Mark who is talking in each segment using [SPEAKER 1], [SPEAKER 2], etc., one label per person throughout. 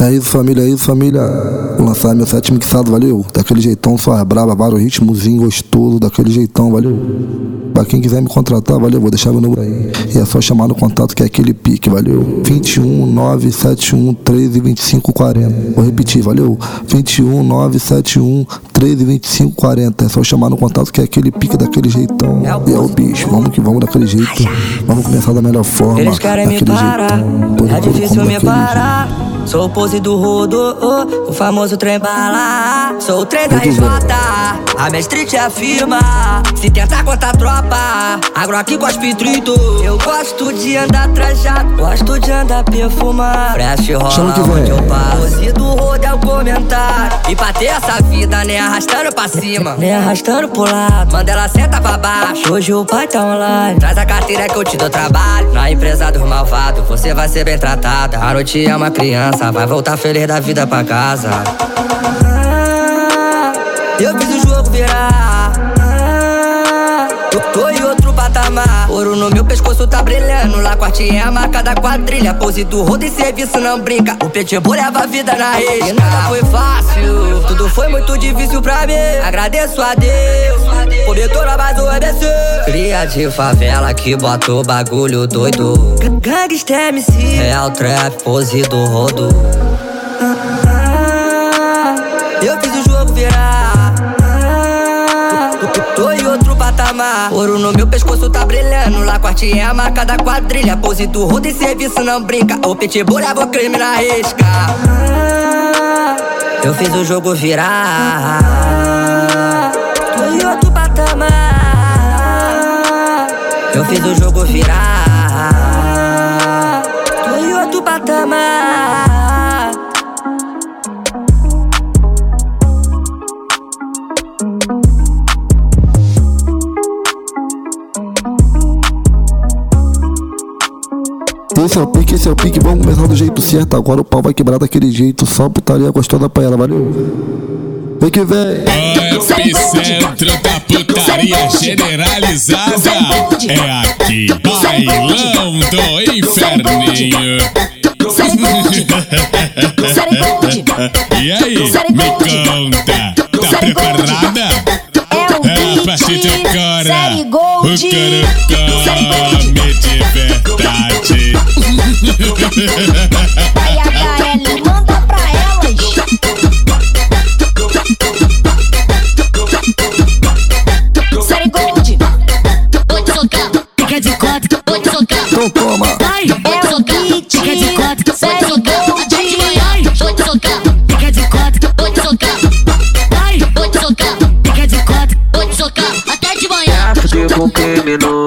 [SPEAKER 1] É isso, família, é isso, família. Vou lançar meu set mixado, valeu? Daquele jeitão, só brava, vários ritmozinho gostoso, daquele jeitão, valeu? Pra quem quiser me contratar, valeu? Vou deixar meu número aí. E é só chamar no contato que é aquele pique, valeu? 21 971 13 25 40. Vou repetir, valeu? 21 971 13 25 40. É só chamar no contato que é aquele pique daquele jeitão. E é o bicho, vamos que vamos daquele jeito. Vamos começar da melhor forma.
[SPEAKER 2] Eles querem me parar, é difícil me parar. Sou o pose do rodo, oh, o famoso trem bala. Sou o trem da RJ, a mestre te afirma. Se tentar contar tropa, agro aqui cospe trito. Eu gosto de andar trajado, gosto de andar perfumado. Fresh rola onde eu passo. Pose do rodo é o comentário. E pra ter essa vida, nem arrastando pra cima, nem arrastando pro lado. Manda ela senta pra baixo, hoje o pai tá online. Traz a carteira que eu te dou trabalho. Na empresa dos malvados, você vai ser bem tratada. A noite é uma criança vai voltar feliz da vida pra casa. Eu fiz o jogo virar. Ouro no meu pescoço tá brilhando. Lá corte é a marca da quadrilha. Pose do rodo e serviço não brinca. O pitbull leva a vida na rede. Nada foi fácil, tudo foi muito difícil pra mim. Agradeço a Deus, tornar mais um ABC. Cria de favela que bota o bagulho doido. Gangsta MC, Real Trap, pose do rodo. Ouro no meu pescoço tá brilhando. Lá corte é a marca da quadrilha. Pose do rodo e serviço não brinca. O pitbull leva o crime na risca. Ah, eu fiz o jogo virar. Tô em outro patamar. Eu fiz o jogo virar. Tô em outro patamar.
[SPEAKER 1] Esse é o pique, esse é o pique, vamos começar do jeito certo. Agora o pau vai quebrar daquele jeito, só putaria gostosa pra ela, valeu? Vem que vem!
[SPEAKER 3] Epicentro da putaria generalizada é aqui, bailão do inferninho. E aí, me conta, tá preparada?
[SPEAKER 4] É o
[SPEAKER 3] pra te
[SPEAKER 4] beat,
[SPEAKER 3] agora,
[SPEAKER 4] série
[SPEAKER 3] o
[SPEAKER 4] Gold.
[SPEAKER 3] come de verdade.
[SPEAKER 4] Vai HL, manda pra elas. Série Gold.
[SPEAKER 5] Vou te socar, fica de quatro, vou te socar.
[SPEAKER 1] Então toma!
[SPEAKER 5] Vai,
[SPEAKER 6] Fuder com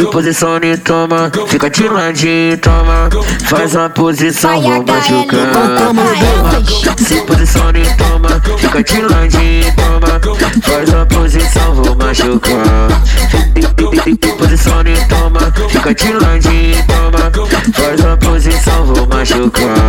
[SPEAKER 6] Se posicione, toma Fica de ladinho, toma Faz uma posição, vou machucar se posicione, toma, fica de ladinho, toma. Faz a posição, vou machucar. Posicione, toma, fica de ladinho, toma. Faz a posição, vou machucar.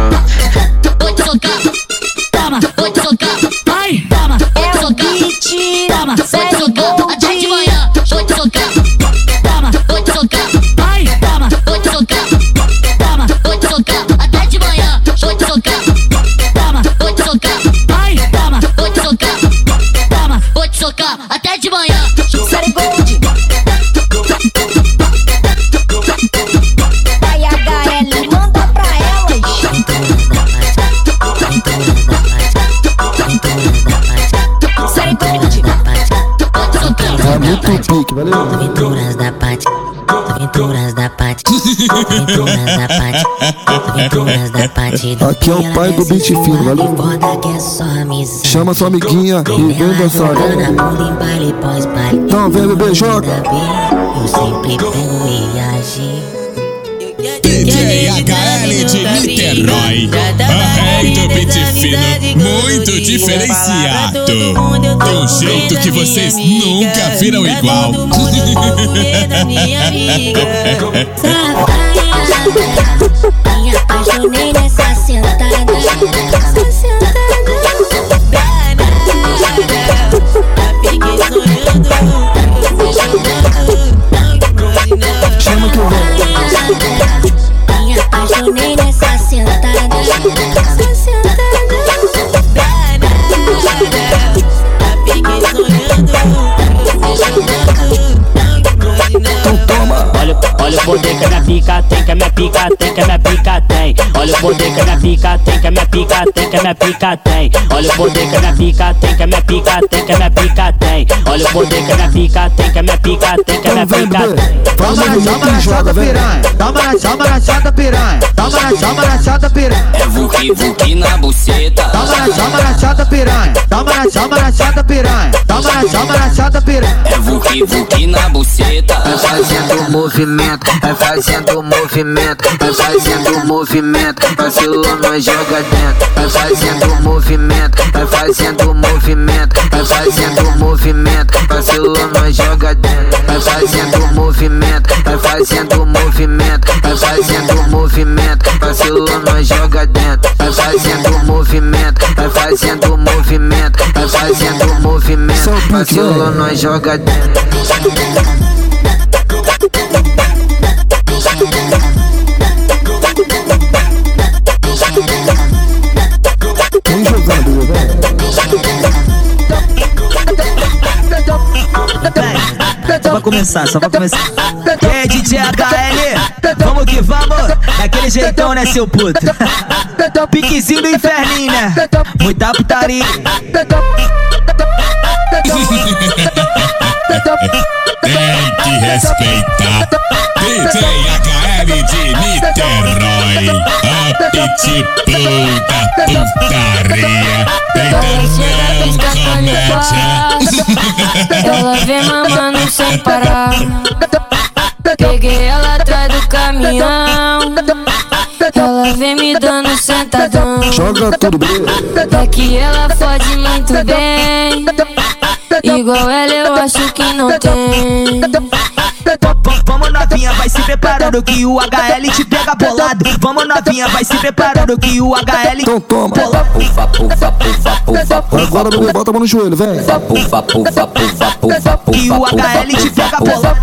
[SPEAKER 1] Pique, valeu?
[SPEAKER 7] Aventuras da Pati, aventuras da Pati, aventuras da Pati, aventuras da Pati.
[SPEAKER 1] Aqui é o pai do beat fino, valeu?
[SPEAKER 7] É.
[SPEAKER 1] Chama sua amiguinha e vem dançar. Então vem, bebê, joga.
[SPEAKER 7] Eu sempre pego e agi.
[SPEAKER 3] DJ HL de Niterói, o rei do beat fino, muito diferenciado. Um jeito que vocês nunca viram igual.
[SPEAKER 7] Me apaixonei nessa sentada.
[SPEAKER 8] Olha o poder que a minha pica tem, que a minha pica tem, que a minha pica tem. Olha o poder que a minha pica tem, que a minha pica tem, que a minha pica tem. Olha o poder que a minha pica tem, que a minha pica tem, que a minha pica tem. Olha o poder que a minha pica tem, que a minha pica tem, que a minha
[SPEAKER 9] Então
[SPEAKER 8] pica tem.
[SPEAKER 9] Faz o movimento e joga, vem.
[SPEAKER 7] Toma na, toma na chata piranha. Toma na, toma na chata piranha.
[SPEAKER 10] É vuki vuki na buceta.
[SPEAKER 7] Toma na, toma na chata piranha. Toma na, toma na chata piranha. Toma na, toma na chata piranha.
[SPEAKER 10] É vuki vuki na buceta.
[SPEAKER 6] Vai fazendo movimento, vai fazendo movimento, vai fazendo movimento, vacilou nós joga dentro. Vai fazendo movimento, vai fazendo movimento, vai fazendo movimento, vacilou nós joga dentro. Vai fazendo movimento, vai fazendo movimento, vai fazendo movimento, vacilou nós joga dentro. Vai fazendo movimento, vai fazendo movimento, vai fazendo movimento, vacilou nós joga dentro.
[SPEAKER 11] Só vai começar, só vai começar. Aí, DJ HL, vamos que vamos. Daquele jeitão, né, seu puto? Piquezinho do inferninho, né? Muita putaria.
[SPEAKER 3] Tem que respeitar. DJ HL de Niterói. A pitbull da putaria. Deita não comédia.
[SPEAKER 12] Ela vem mamando sem parar. Peguei ela atrás do caminhão. Ela vem me dando sentadão.
[SPEAKER 9] Joga tudo, bebê.
[SPEAKER 12] É que ela fode muito bem. Igual ela eu acho que não tem.
[SPEAKER 11] Novinha, vai se preparando que o HL te pega bolado. Vamos novinha, vai se preparando que o HL
[SPEAKER 9] Então toma.
[SPEAKER 10] pufa pufa pufa.
[SPEAKER 9] Agora, bebê, bota a mão no joelho, vem.
[SPEAKER 11] Que o HL te pega bolado.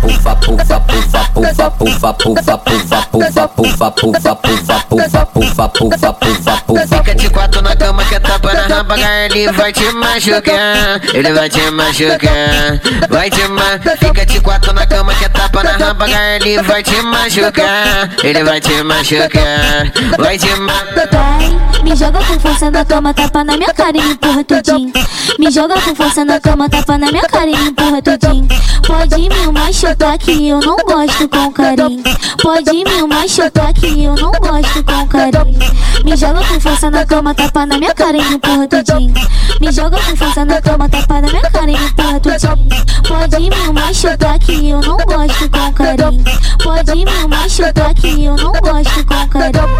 [SPEAKER 6] Fica de quatro na cama que é tapa na rampa, ele vai te machucar, ele vai te machucar, vai te ma... Fica de quatro na cama que é tapa na rampa, ele vai te machucar, ele vai te machucar, vai te ma...
[SPEAKER 13] Vai, me joga com força na cama, tapa na minha cara e me empurra tudinho. Me joga com força na cama, tapa na minha cara e me empurra tudinho. Pode me machucar que eu não gosto com carinho. Pode me machucar que eu não gosto com carinho. Me joga com força na cama, tapa na minha cara e me empurra tudinho. Me joga com força na cama, tapa na minha cara e me empurra tudinho. Pode me machucar que eu não gosto com carinho. Pode me machucar que eu não gosto com carinho.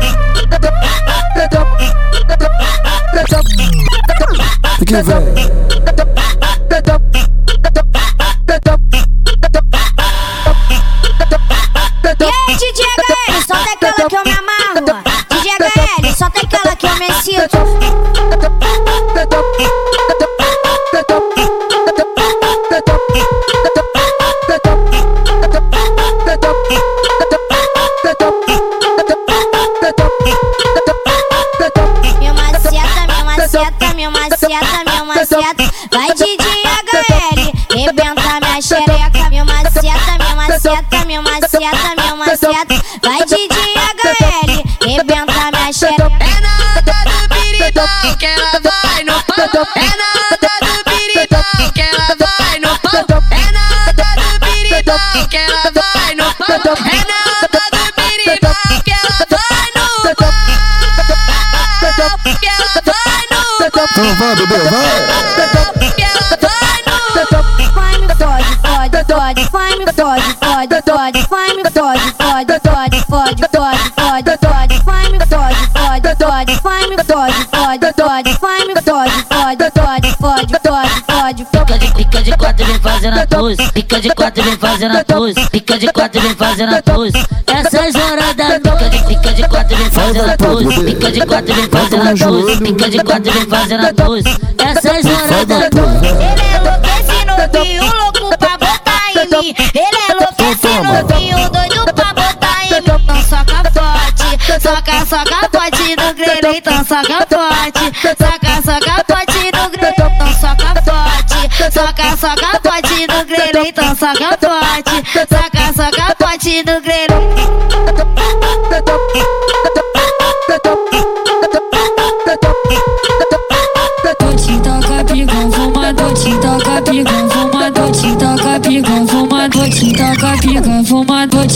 [SPEAKER 9] Vem.
[SPEAKER 14] E aí, DJ HL, só tem aquela que eu me amarro. DJ HL, só tem aquela que eu me sinto. Rebenta minha xereca. Me maceta, me maceta, me maceta, me maceta. Vai DJ HL, rebenta minha xereca.
[SPEAKER 10] É nada do piritão que ela vai no pau. É nada do piritão que ela vai no pau. É nada do piritão que ela vai no pau. É nada do piritão que ela vai no pau. Que ela vai no pau.
[SPEAKER 9] Então vai, bebê, vai.
[SPEAKER 15] Fazendo a pose. Pica de quatro vem fazendo a pose. Pica de quatro vem fazendo a pose. Essas horas da pica de, pica de quatro vem fazendo a pose. Pica de quatro vem fazendo a pose. Pica de quatro vem fazendo a pose. Essas horas da
[SPEAKER 14] Ele é louquece novinho, louco pra botar em mim. Ele é louquece novinho, doido pra botar em mim. Então soca forte, soca, soca forte no grelho, então soca forte. Soca, soca forte Soca, soca forte no grelho, então soca forte. Soca, soca forte no grelho.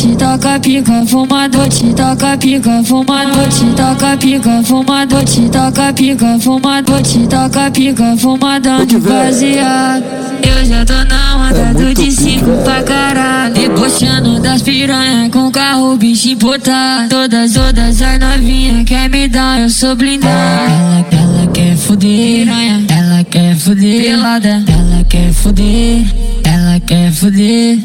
[SPEAKER 12] Te toca pica, fumador, te toca pica, fumador, te toca pica, fumador, te toca pica, fumador, te toca pica, fumadão baseado. Eu já tô na onda do de cinco pra caralho, debochando das piranha com carro bicho importado. Todas, todas as novinhas quer me dar, eu sou blindado. Ela, ela quer fuder, ela quer fuder, pelada, ela quer fuder, ela quer fuder,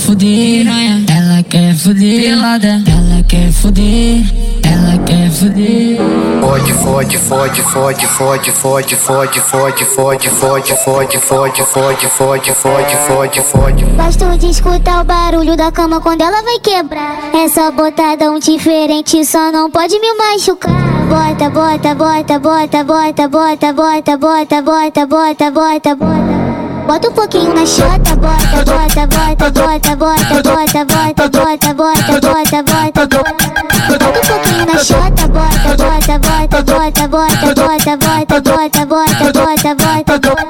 [SPEAKER 12] fuder, ela quer fuder, pelada, ela quer fuder, ela quer fuder.
[SPEAKER 16] Fode, fode, fode, fode, fode, fode, fode, fode, fode, fode, fode, fode, fode, fode, fode, fode, fode.
[SPEAKER 4] Gosto de escutar o barulho da cama quando ela vai quebrar. É só botadão diferente, só não pode me machucar. Bota, bota, bota, bota, bota, bota, bota, bota, bota, bota, bota, bota. Bota um pouquinho na chota, bota, bota, bota, bota, bota, bota, bota, bota, bota, bota, bota, bota. Bota um pouquinho na chota, bota, bota, bota, bota, bota, bota, bota, bota, bota, bota, bota, bota.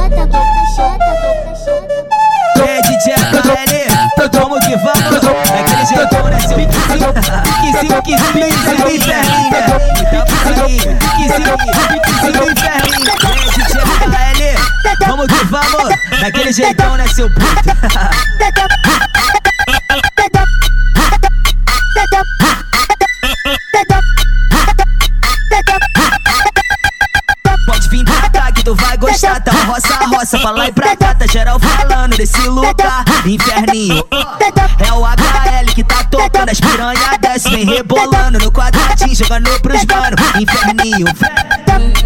[SPEAKER 4] chota, boca chota, boca chota.
[SPEAKER 11] É DJ HL, vamos que vamos, daquele jeitão, né? Seu piquezinho, piquezinho, piquezinho, inferninho, né? Então, piquezinho, piquezinho, piquezinho, inferninho. É DJ HL, vamos que vamos, daquele jeitão, né? Seu puto. Uma roça, roça pra lá e pra cá, tá geral falando desse lugar, inferninho. É o HL que tá tocando, as piranha desce, vem rebolando no quadradinho, jogando pros mano, inferninho.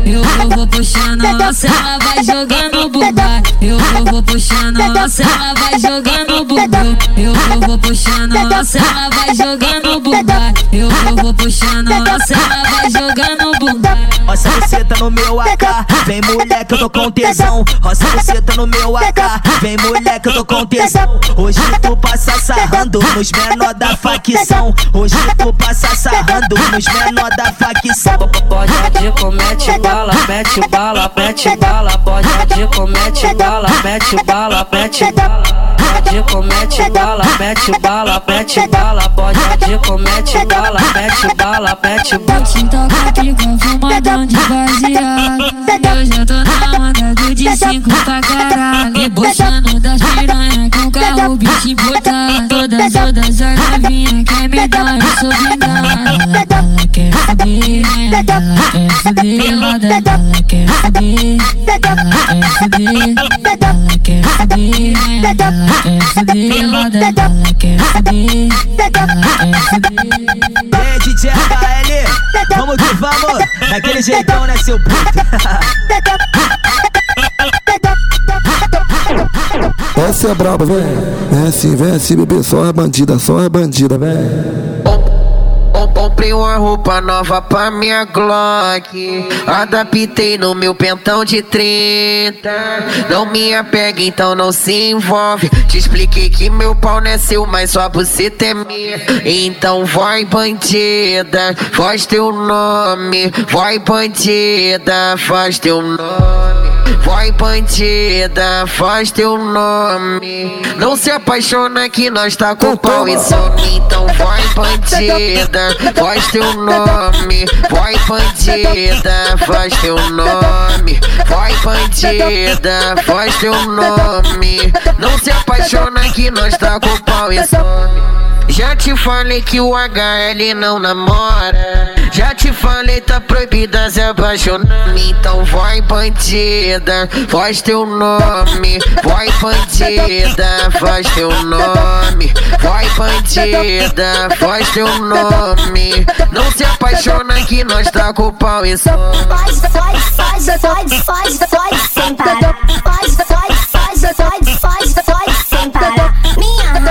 [SPEAKER 12] Eu, eu vou puxando, ela vai jogando bunda. Eu, eu vou puxando, ela vai jogando bunda. Eu, eu vou puxando, ela vai jogando bunda. Eu, eu vou puxando, ela vai jogando bunda.
[SPEAKER 11] Roça você tá no meu AK, vem mulher que eu tô com tesão. Roça você tá no meu AK, vem mulher que eu tô com tesão. Hoje tu passa sarrando nos menor da facção. Hoje tu passa sarrando nos menor da facção.
[SPEAKER 2] Pode de comete bala, mete bala, mete bala, pode de comete bala, mete bala, mete bala. Pode comete bala, mete bala, mete bala, pode de comete bala, mete bala, mete bala.
[SPEAKER 12] Toca pica, de baseado E hoje eu tô na onda do de cinco pra caralho. Embochando das piranha com carro bicho botar Todas, todas as novinhas quer me dar, eu sou vingada Ela quer fuder, ela quer fuder Ela quer fuder, ela quer fuder Ela quer fuder, ela quer fuder Ela quer fuder, ela quer fuder
[SPEAKER 11] É DJ vamos que vamos, daquele jeitão, né, seu puto?
[SPEAKER 1] Essa é braba, vem. Vem assim, vem assim, bebê. Só é bandida, só é bandida, vem.
[SPEAKER 6] Comprei uma roupa nova pra minha Glock. Adaptei no meu pentão de 30 Não me apega, então não se envolve. Te expliquei que meu pau não é seu, mas só você temer Então vai bandida, faz teu nome. Vai bandida, faz teu nome bandida, faz teu nome. Não se apaixona que nós tá com pau e some Então vai bandida, faz teu nome. Vai bandida, faz teu nome. Vai bandida, faz teu nome. Não se apaixona que nós tá com pau e some Já te falei que o HL não namora. Já te falei, tá proibida se apaixonar. Então vai, bandida, faz teu nome. Vai, bandida, faz teu nome. Vai, bandida, faz teu nome. Não se apaixona que nós tá com pau e som.
[SPEAKER 17] Faz, faz, faz, faz, faz, faz sem parar. Faz, faz, faz, faz, faz, faz sem parar.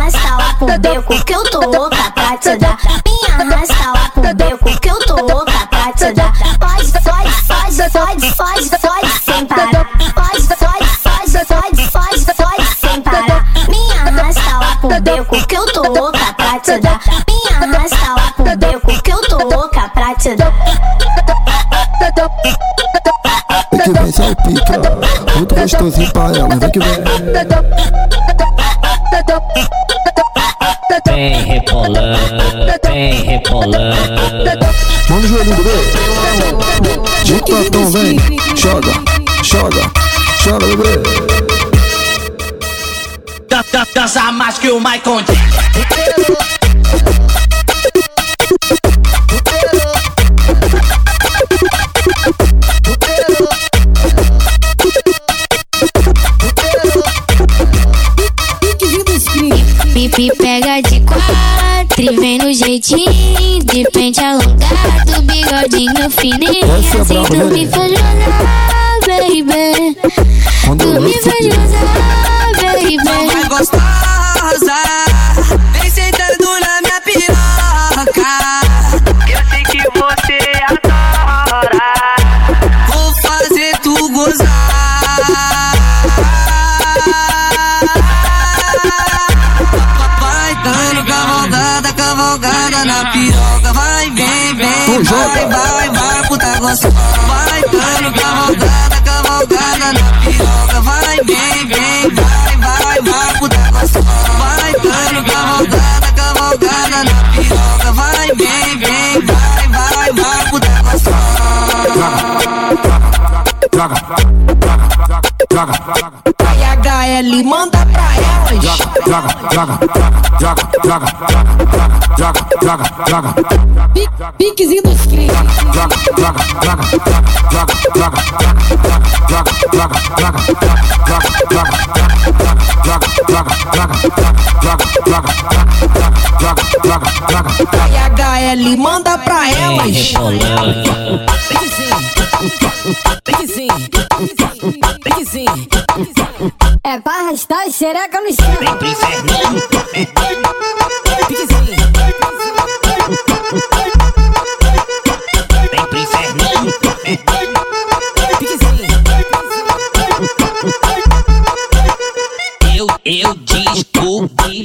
[SPEAKER 17] Arrasta lá pro beco que eu tô louca pra te dar. Me arrasta lá pro beco que eu tô louca pra te dar. Faz, faz, faz, faz, faz, faz sem parar. Faz, faz, faz, faz, faz, faz sem parar. Me arrasta lá pro beco que eu tô louca pra te dar. Me arrasta lá pro beco que eu tô louca pra te dar.
[SPEAKER 1] Pique vem, sai ó. Muito gostosinho pra ela, vem que vem.
[SPEAKER 18] Vem rebolando, vem rebolando.
[SPEAKER 1] Mão no joelhinho, bebê. De platão, vem. Joga, joga, joga, bebê.
[SPEAKER 19] Dan- dan- Dança mais que o Michael Jackson.
[SPEAKER 4] Pipi pega de quatro e vem no jeitinho De pente alongado, bigodinho fininho.
[SPEAKER 1] É
[SPEAKER 4] Assim tu
[SPEAKER 1] né?
[SPEAKER 4] me faz gozar, baby.
[SPEAKER 1] Quando
[SPEAKER 4] Tu me faz gozar, baby.
[SPEAKER 2] Vai gostosa, gostosa. Vai dando cavalgada, cavalgada na piroca. Vai, vem, vem, vai, vai, vai, puta gostosa. Vai dando cavalgada, cavalgada na piroca. Vai, vem, vem, vai, vai, vai, puta gostosa. Vai HL, manda pra elas.
[SPEAKER 4] Piquezinho dos cria
[SPEAKER 2] Vai HL, manda pra elas.
[SPEAKER 4] É pra arrastar a xereca no chão
[SPEAKER 18] Vem pro inferninho. Vem Eu, descobri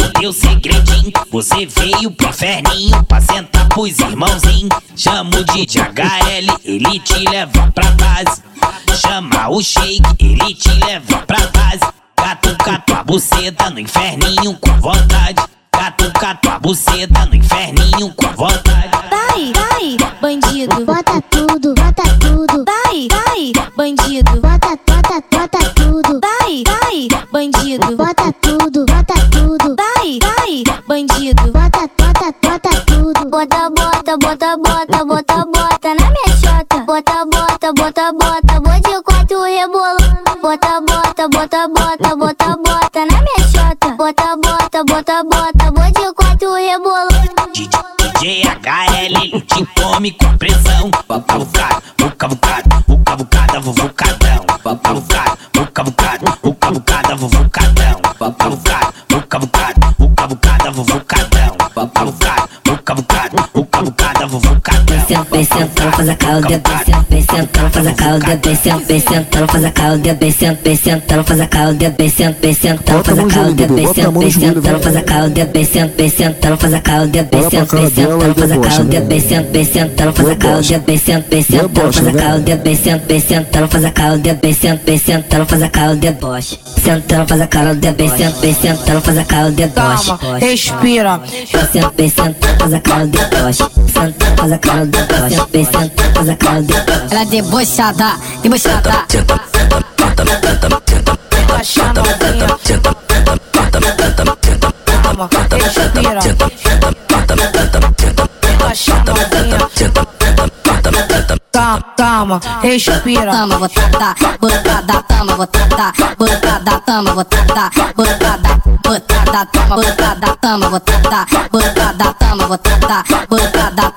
[SPEAKER 18] o teu segredinho. Você veio pro inferninho pra sentar pros irmãozinhos. Chama o DJ HL, ele te leva pra base. Chama o shake, ele te leva pra base. Catuca tua buceta no inferninho com vontade. Catuca tua buceta no inferninho com vontade.
[SPEAKER 4] Vai, vai, bandido
[SPEAKER 17] Bota tudo, bota tudo.
[SPEAKER 4] Vai, vai, bandido
[SPEAKER 17] Bota, bota, bota tudo.
[SPEAKER 4] Vai, vai, bandido
[SPEAKER 17] Bota tudo, bota tudo.
[SPEAKER 4] Vai, vai, bandido
[SPEAKER 17] Bota, bota, bota tudo.
[SPEAKER 4] Bota, bota, bota, bota, bota, bota na minha chota. Bota, bota, bota, bota, vou de quatro rebolando. Bota, bota, bota, bota, bota, bota na minha chota. Bota, bota, bota, bota, vou de quatro rebolando.
[SPEAKER 18] DJ HL, te come com pressão. Cavucado, o cavucado, o cavucada, vuvucadão. Cavucado, o cavucado, o cavucada, vuvucadão.
[SPEAKER 20] Vem sentando, faz a calda, vem sentando, faz a calda, vem sentando, vem sentando, faz a calda, vem sentando, vem sentando, faz a calda, vem sentando, vem sentando, faz a calda, vem sentando, vem sentando, faz a calda, vem sentando, vem sentando, faz a calda, vem sentando, vem sentando, faz a calda, vem sentando, vem sentando, faz a calda, vem sentando, vem sentando, faz a calda, vem sentando, vem sentando, faz a calda, vem sentando, vem sentando, faz a calda. Sentando, faz a calda, vem sentando, vem sentando, faz a calda, boche.
[SPEAKER 2] Calma, respira.
[SPEAKER 20] Senta, vem senta, faz a calda de boche. Senta, faz a calda boche. Vem senta, faz a.
[SPEAKER 4] Ela é debochada, debochada.
[SPEAKER 2] Baixa a novinha.
[SPEAKER 21] toma, respira. Relaxa novinha. Toma, toma, respira.
[SPEAKER 20] Tama, vou tatar, botada, tama, vou tatar, botada, tama, vou tatar, botada, botada, tama, botada, tama, vou tatar, botada, tama, vou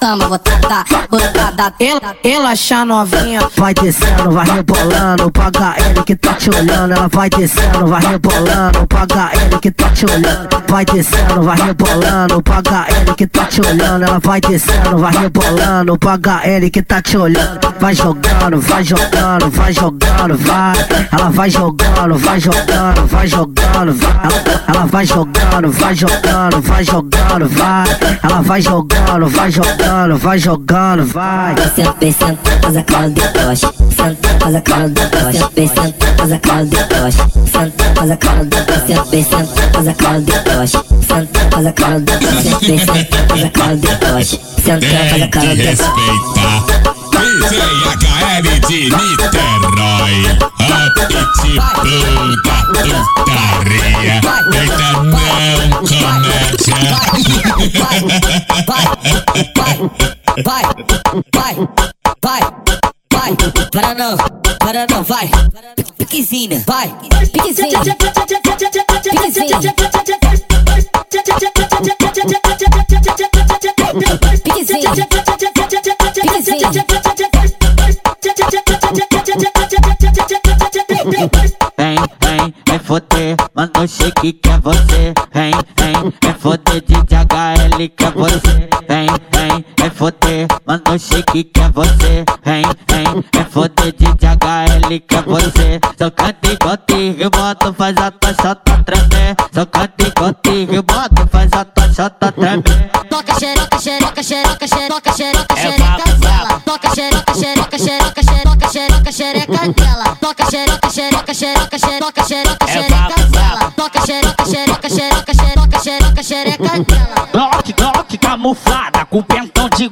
[SPEAKER 20] tatar, botada, tama, vou tatar, botada,
[SPEAKER 21] Rela- Relaxa novinha.
[SPEAKER 22] Vai descendo, vai rebolando, paga ele que tá te olhando. Ela vai descendo, vai rebolando, paga ele que tá te olhando. Vai descendo, vai rebolando, paga ele que tá te olhando. Ela vai descendo, vai rebolando, paga ele que tá te olhando. Vai jogando, vai jogando, vai jogando, vai. Ela vai jogando, vai jogando, vai jogando, vai. Ela, ela vai jogando, vai jogando, vai jogando, vai. Ela vai jogando, vai jogando, vai jogando, vai.
[SPEAKER 20] Senta, senta, faz a cara de tocha. Senta, faz a cara de tocha. Senta, faz a cara de tocha. Senta, faz a cara de tocha. Senta, faz a cara de tocha. Senta, faz a cara de tocha. Senta, faz a cara de tocha. Senta, faz a cara de tocha.
[SPEAKER 3] HL de Niterói. A pitbull da putaria. Eita, não começa.
[SPEAKER 2] vai, vai, vai, vai, para não, para não, vai, piquezinha, vai,
[SPEAKER 20] Piquezinho. Piquezinho. Piquezinho.
[SPEAKER 23] Vem, é foder, mano shake que é você. Vem, vem, é foder de HL que é você. Vem, vem, é foder, mano shake que é você. Vem, vem, é foder de HL que é você. Só canta e bota, faz a tua chota tremer. Só canta e bota, faz a tua chota tremer.
[SPEAKER 20] Toca xeroca, xeroca, xeroca, xeroca, xeroca,
[SPEAKER 18] É
[SPEAKER 20] xereca
[SPEAKER 18] vapo,
[SPEAKER 20] dela. Toca xeroca, xeroca, xeroca, xeroca, xeroca, xereca dela. Toca xeroca, xeroca, xeroca, xeroca, xeroca,
[SPEAKER 18] É
[SPEAKER 20] xereca dela. Toca xeroca, xeroca, xeroca, xeroca, xeroca, xereca dela.
[SPEAKER 18] Glock, Glock camuflada, com pentão de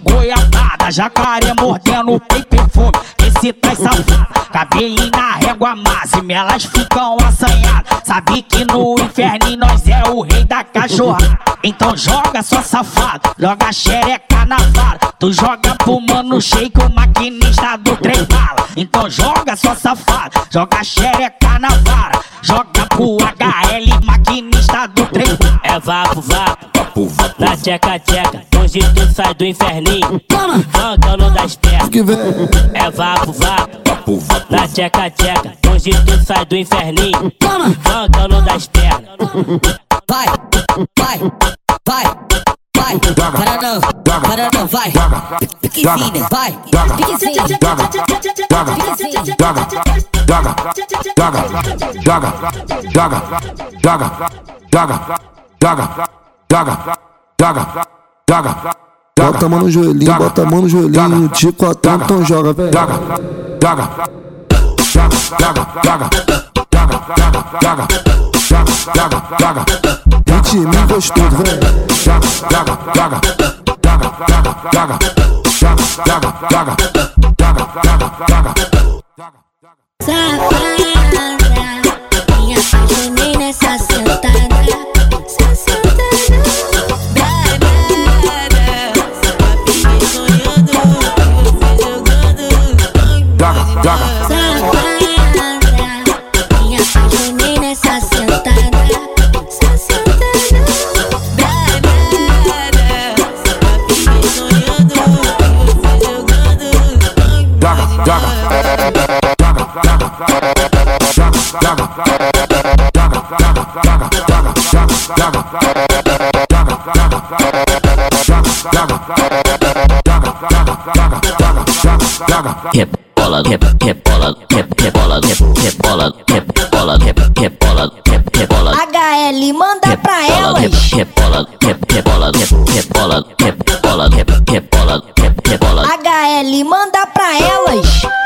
[SPEAKER 18] jacaré mordendo e perfume, esse tá safada, cabelinho na régua máxima, elas ficam assanhadas, sabe que no inferno nós é o rei da cachorrada, então joga só safado, joga xereca na vara, tu joga pro mano shake, o maquinista do trem bala, então joga só safado, joga xereca na vara, joga pro HL, maquinista do trem. É vapo, vapo. Na tcheca tcheca, hoje tu sai do inferninho. Toma! Mancando das pernas.
[SPEAKER 1] Que vem.
[SPEAKER 18] É vapo, vapo. Na tcheca tcheca, hoje tu sai do inferninho. Toma! Mancando das pernas.
[SPEAKER 2] vai, vai, vai, vai, para não, para não, vai, piquezinha, vai,
[SPEAKER 20] Piquezinho.
[SPEAKER 1] Bota a mão no joelhinho, bota a mão no joelhinho, de quatro, então joga, velho. Ritmo gostoso, velho.
[SPEAKER 20] Safada,
[SPEAKER 24] Rebola, rep- rebola, rebola, rebola, rebola, rebola, rep- rebola.
[SPEAKER 19] HL, manda pra
[SPEAKER 24] Rebola,
[SPEAKER 19] elas.
[SPEAKER 24] rebola, rebola, rebola, rebola, rebola, rebola.
[SPEAKER 19] HL, manda pra elas.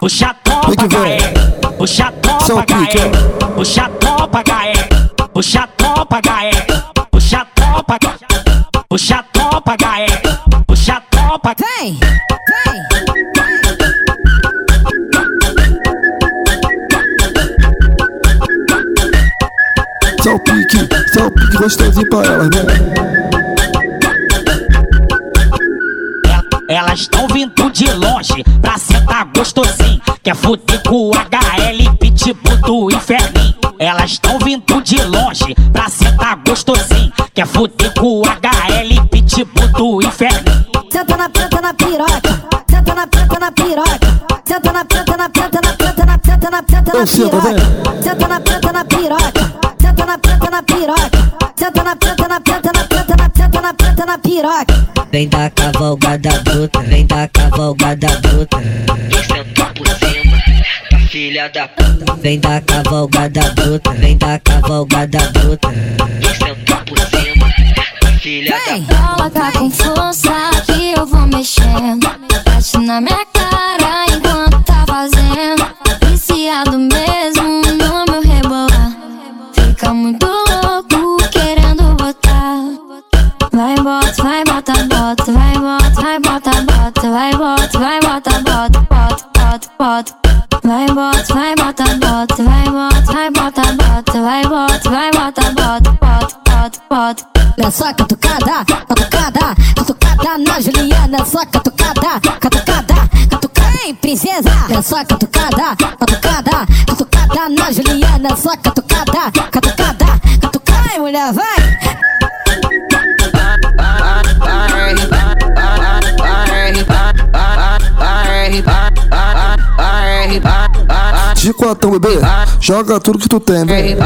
[SPEAKER 18] Puxa a topa,
[SPEAKER 1] Vem que vem.
[SPEAKER 18] HL. Puxa a topa, HL. Puxa a topa, HL. Puxa a topa, HL. Puxa a topa, puxa a tropa, HL, puxa a tropa.
[SPEAKER 19] Vem, vem.
[SPEAKER 1] Só o pique, só o pique gostosinho pra elas, né?
[SPEAKER 18] Elas estão vindo de longe pra sentar gostosinho. Quer fuder com o HL Pitbull do inferninho. Elas estão vindo de longe pra sentar gostosinho. Quer fuder com o HL Pitbull do inferninho.
[SPEAKER 19] Senta na planta na piroca. Senta na planta na piroca. Senta na planta na planta na planta na planta na planta na
[SPEAKER 1] Então senta,
[SPEAKER 19] piroca. Senta na planta na piroca. Senta na planta na piroca. Senta na planta na planta na na senta na piroca.
[SPEAKER 2] Vem da cavalgada bruta, vem da cavalgada bruta. Sentar por cima, da filha da puta. Vem da cavalgada bruta, vem da cavalgada bruta. Sentar por cima, da filha da puta.
[SPEAKER 12] Coloca com força que eu vou mexendo. Bate na minha cara enquanto tá fazendo. Viciado mesmo no meu rebolar. Fica muito bota, vai bota, bota, vai bota, vai bota, bota, vai bota, vai bota, bota, bota, bota, bota. Vai bota, vai bota, bota, vai bota, vai bota, bota, vai bota, vai bota, bota, bota, bota, bota.
[SPEAKER 19] É só catucada, catucada, catucada na Juliana, é só catucada, catucada, catucada. Ei, princesa, é só catucada, catucada, catucada na Juliana, é só catucada, catucada, catucada. Vai, mulher, vai.
[SPEAKER 1] De quatão, bebê, joga tudo que tu tem, vem.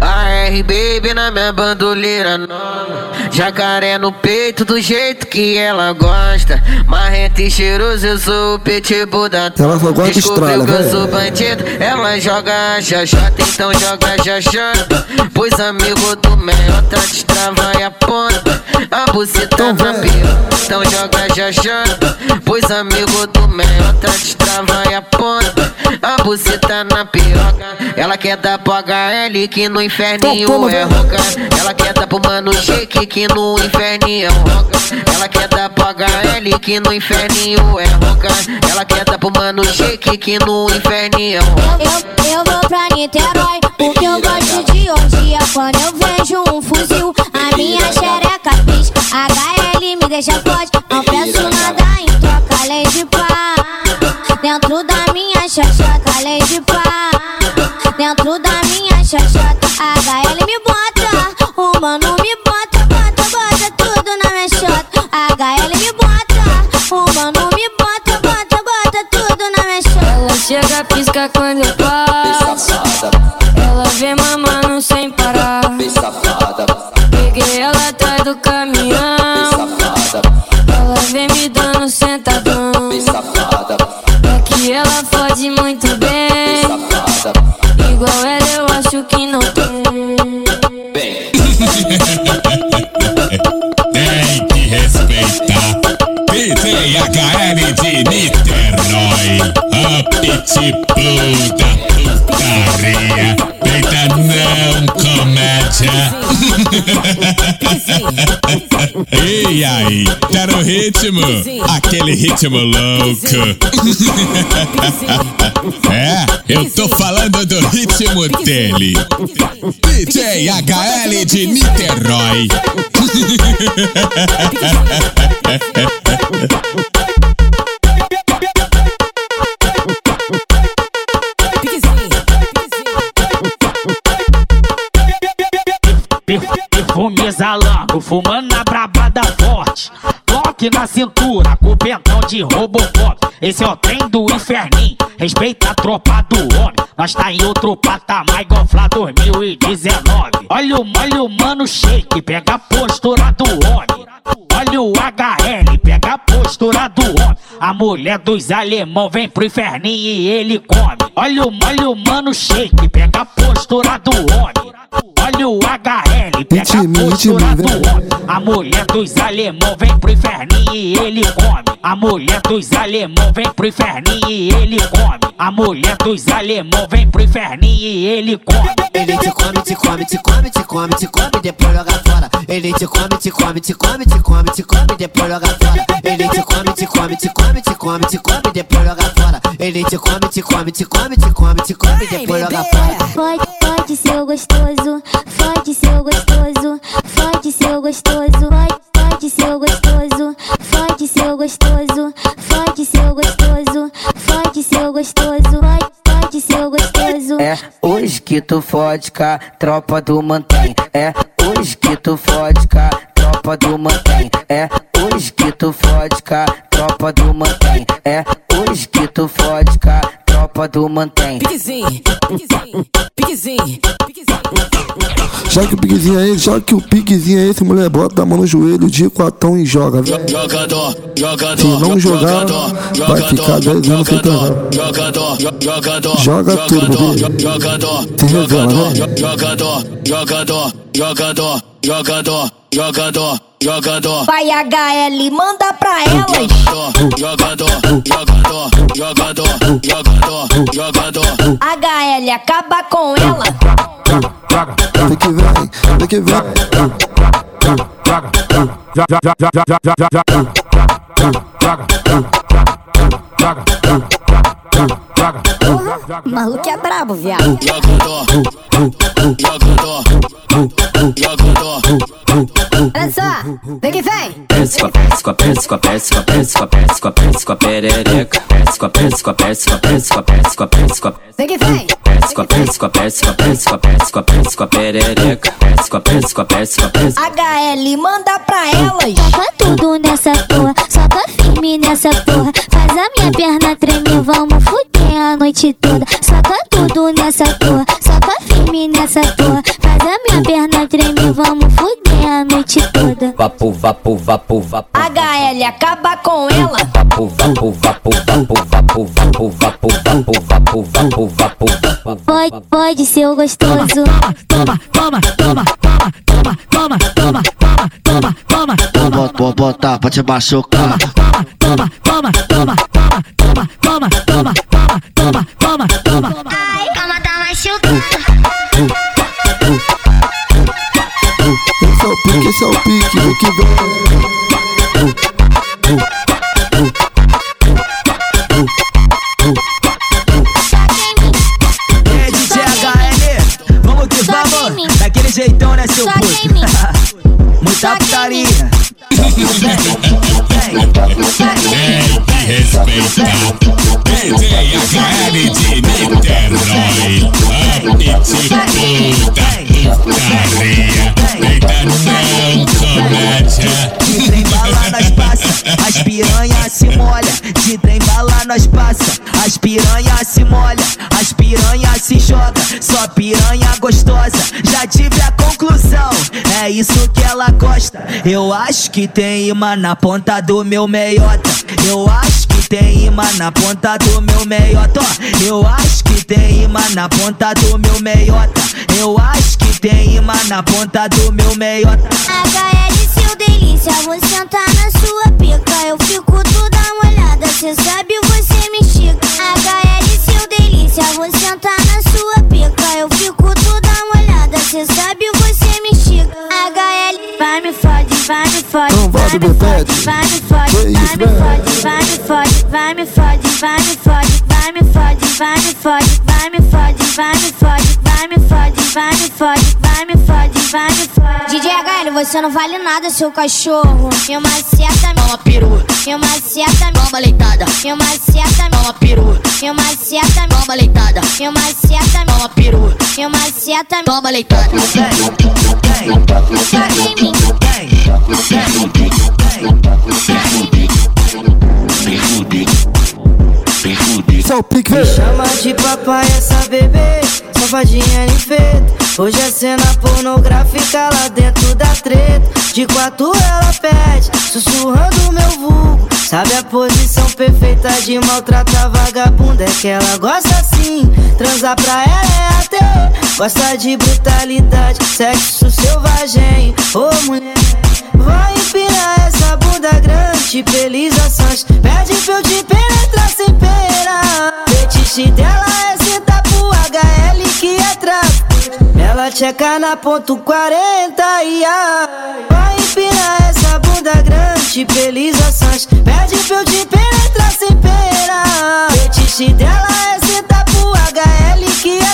[SPEAKER 6] AR baby na minha bandoleira nova Jacaré no peito do jeito que ela gosta. Marrento e cheiroso eu sou o pitbull da
[SPEAKER 1] Ela só gosta de estrala,
[SPEAKER 6] que eu
[SPEAKER 1] velho.
[SPEAKER 6] sou bandido. Ela joga jajota, então joga jajota. Pois amigo do mel tá destrava e aponta A buceta na piroca, então joga jajota. Pois amigo do mel tá destrava e aponta A buceta na piroca Ela quer dar pro HL que no inferninho é roca Ela quer dar pro mano shake que no inferninho é roca Ela quer dar pro HL que no inferninho é roca Ela quer dar pro mano shake que no inferninho é roca
[SPEAKER 4] Eu, eu vou pra Niterói porque eu gosto de orgia. Quando eu vejo um fuzil, a minha xereca pisca. HL me deixa forte, não peço nada em troca. Lei de dentro da minha xoxota. Lei de pá, dentro da minha xoxota. HL me bota, o mano me bota, bota, bota tudo na minha xota. HL me bota, o mano me bota, bota, bota tudo na minha xota.
[SPEAKER 12] Ela chega, pisca quando eu passo. Ela vem mamando
[SPEAKER 3] A pitbull da putaria. Feita não comédia. e aí, tá no ritmo? Aquele ritmo louco. é, eu tô falando do ritmo dele. DJ HL de Niterói.
[SPEAKER 18] Perfume exalando, fumando na brabada forte. Toque na cintura, com pentão de Robocop. Esse é o trem do inferninho, respeita a tropa do homem. Nós tá em outro patamar, igual Flá 2019. Olha o, olha o mano shake, pega a postura do homem. Olha o HL, pega a postura do homem. A mulher dos alemão vem pro inferninho e ele come. Olha o, olha o mano shake, pega a postura do homem. Olha o HL, pega a postura do homem. A mulher dos alemão vem pro inferninho e ele come. A mulher dos alemão vem pro inferninho e ele come. A mulher dos alemão vem pro inferninho e ele come.
[SPEAKER 25] Ele te come, te come, te come, te come, te come, depois joga fora. Ele te come, te come, te come, te come, te come, depois joga fora. Ele te come, te come, te come, te come, te come, depois joga fora. Ele te come, te come, te come, te come, te come, depois joga fora.
[SPEAKER 9] Fode, fode seu gostoso, fode seu gostoso, fode seu gostoso, fode, fode seu gostoso, fode seu gostoso, fode seu gostoso, fode seu gostoso, fode seu gostoso.
[SPEAKER 20] É hoje que tu fode com a tropa do mantém. É hoje que tu fode com a tropa do mantém. É hoje que tu fode a tropa do mantém. É hoje que tu fode a tropa do mantém.
[SPEAKER 25] Piquezinho, piquezinho, piquezinho,
[SPEAKER 1] Já que o piquezinho é esse, já que o piquezinho é esse, mulher, bota a mão no joelho de quatão e joga, velho.
[SPEAKER 3] Jogador, jogador,
[SPEAKER 1] Se não jogar, vai ficar 10 anos sem transar.
[SPEAKER 3] jogador, jogador,
[SPEAKER 1] Joga tudo, bebê.
[SPEAKER 3] jogador,
[SPEAKER 1] Se revela, né?
[SPEAKER 3] jogador, jogador, jogador, jogador, jogador, jogador.
[SPEAKER 19] Vai HL, manda pra elas.
[SPEAKER 3] Jogador, jogador, jogador, jogador, jogador.
[SPEAKER 19] HL, acaba com ela.
[SPEAKER 1] Vem que vem, vem que vem.
[SPEAKER 19] O maluco é brabo, viado. Olha só, vem que vem.
[SPEAKER 24] Desce com a desce com com a desce com com a desce com com a perereca.
[SPEAKER 19] Desce com a desce com Vem que vem.
[SPEAKER 24] Desce com a desce com a desce com com a desce com com a perereca. Desce com a desce com.
[SPEAKER 19] HL manda pra elas.
[SPEAKER 9] Toca tudo nessa porra, soca firme nessa porra. Faz a minha perna tremer, vamos fuder a noite toda. Soca tudo nessa porra, soca firme nessa porra. Faz a minha perna tremer, vamos
[SPEAKER 24] Vapo, vapo, vapo, vapo.
[SPEAKER 19] HL, acaba com ela.
[SPEAKER 24] Vapo, vapo, vapo, vapo, vapo, vapo, vapo, vapo, vapo, vapo, vapo, vapo.
[SPEAKER 9] Pode, pode ser o gostoso.
[SPEAKER 11] Toma, toma, toma, toma, toma, toma, toma, toma, toma, toma, toma.
[SPEAKER 25] Vou, vou botar pra te machucar.
[SPEAKER 11] Toma, toma, toma, toma, toma, toma, toma, toma, toma, toma, toma, toma.
[SPEAKER 9] Ai, calma, tá machucando.
[SPEAKER 1] esse é o pique, do que vem.
[SPEAKER 11] Uh, uh, uh. Daquele jeitão, né, seu puto? Muita putaria.
[SPEAKER 3] Respeitar. PTHL de Niterói. Apetite puta.
[SPEAKER 11] De bala nós passa, as piranha se molha. De trem bala nós passa, as piranha se molha. As piranha se joga, só piranha gostosa. Já tive a conclusão, é isso que ela gosta. Eu acho que tem imã na ponta do meu meiota. Eu acho que tem imã na ponta do meu meiota. Eu acho que tem imã na ponta do meu meiota. Eu acho que tem imã na ponta do meu meiota.
[SPEAKER 9] HL, seu delícia, vou sentar na sua pica. Eu fico toda molhada, cê sabe, você me estica. HL, seu delícia, vou sentar na sua pica. Eu fico toda molhada, cê sabe, você me estica. HL, vai me fode, vai me fode,
[SPEAKER 1] Não vai
[SPEAKER 9] me fode, vai me fode, vai me fode, vai me fode, vai me fode, vai me fode, vai me fode, vai me fode, vai me fode, vai me fode, vai me fode, vai me fode, vai me fode, vai me fode. DJ HL, você não vale nada, seu cachorro. E uma seta,
[SPEAKER 25] Toma peru,
[SPEAKER 9] e uma seta,
[SPEAKER 25] toma leitada.
[SPEAKER 9] e uma seta,
[SPEAKER 25] Toma peru,
[SPEAKER 9] e uma seta,
[SPEAKER 25] toma leitada.
[SPEAKER 9] e uma seta,
[SPEAKER 25] Toma peru,
[SPEAKER 9] e uma seta,
[SPEAKER 25] toma leitada.
[SPEAKER 1] Esse é o pique,
[SPEAKER 26] Me
[SPEAKER 1] vem.
[SPEAKER 26] chama de papai essa bebê, safadinha enfeita. Hoje é cena pornográfica lá dentro da treta. De quatro ela pede, sussurrando meu vulgo. Sabe a posição perfeita de maltratar vagabunda? É que ela gosta assim. Transar pra ela é até, gosta de brutalidade, sexo selvagem. Ô mulher, vai empinar essa bunda grande, pelizações. Pede pra eu te penetrar sem pena. Fetiche dela é sentar pro HL que é. Ela checa na ponto 40 e a Vai empinar essa bunda grande, pelizações. Pede pra eu te penetrar sem pena. Fetiche dela é sentar pro HL que é.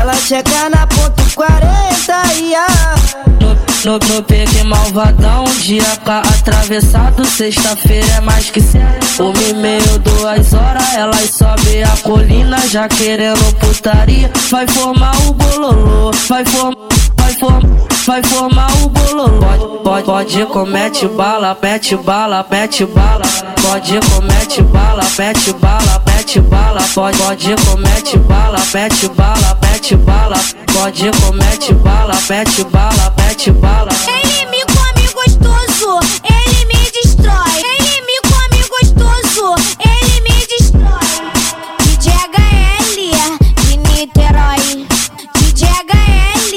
[SPEAKER 26] Ela checa na ponto 40 e a
[SPEAKER 27] no, no pique malvadão, dia cá atravessado Sexta-feira é mais que certo Uma e meio, duas horas Elas sobe a colina já querendo putaria Vai formar o bololô Vai formar, vai formar vai formar o bololô. Pode, pode, pode comete bala, mete bala, mete bala. Pode comete bala, mete bala, mete bala. Pode, pode comete bala, mete bala, mete bala. Pode comete bala, mete bala, mete bala.
[SPEAKER 9] Ele me come gostoso, ele me destrói. Ele me come gostoso, ele me destrói. DJ HL de Niterói. DJ HL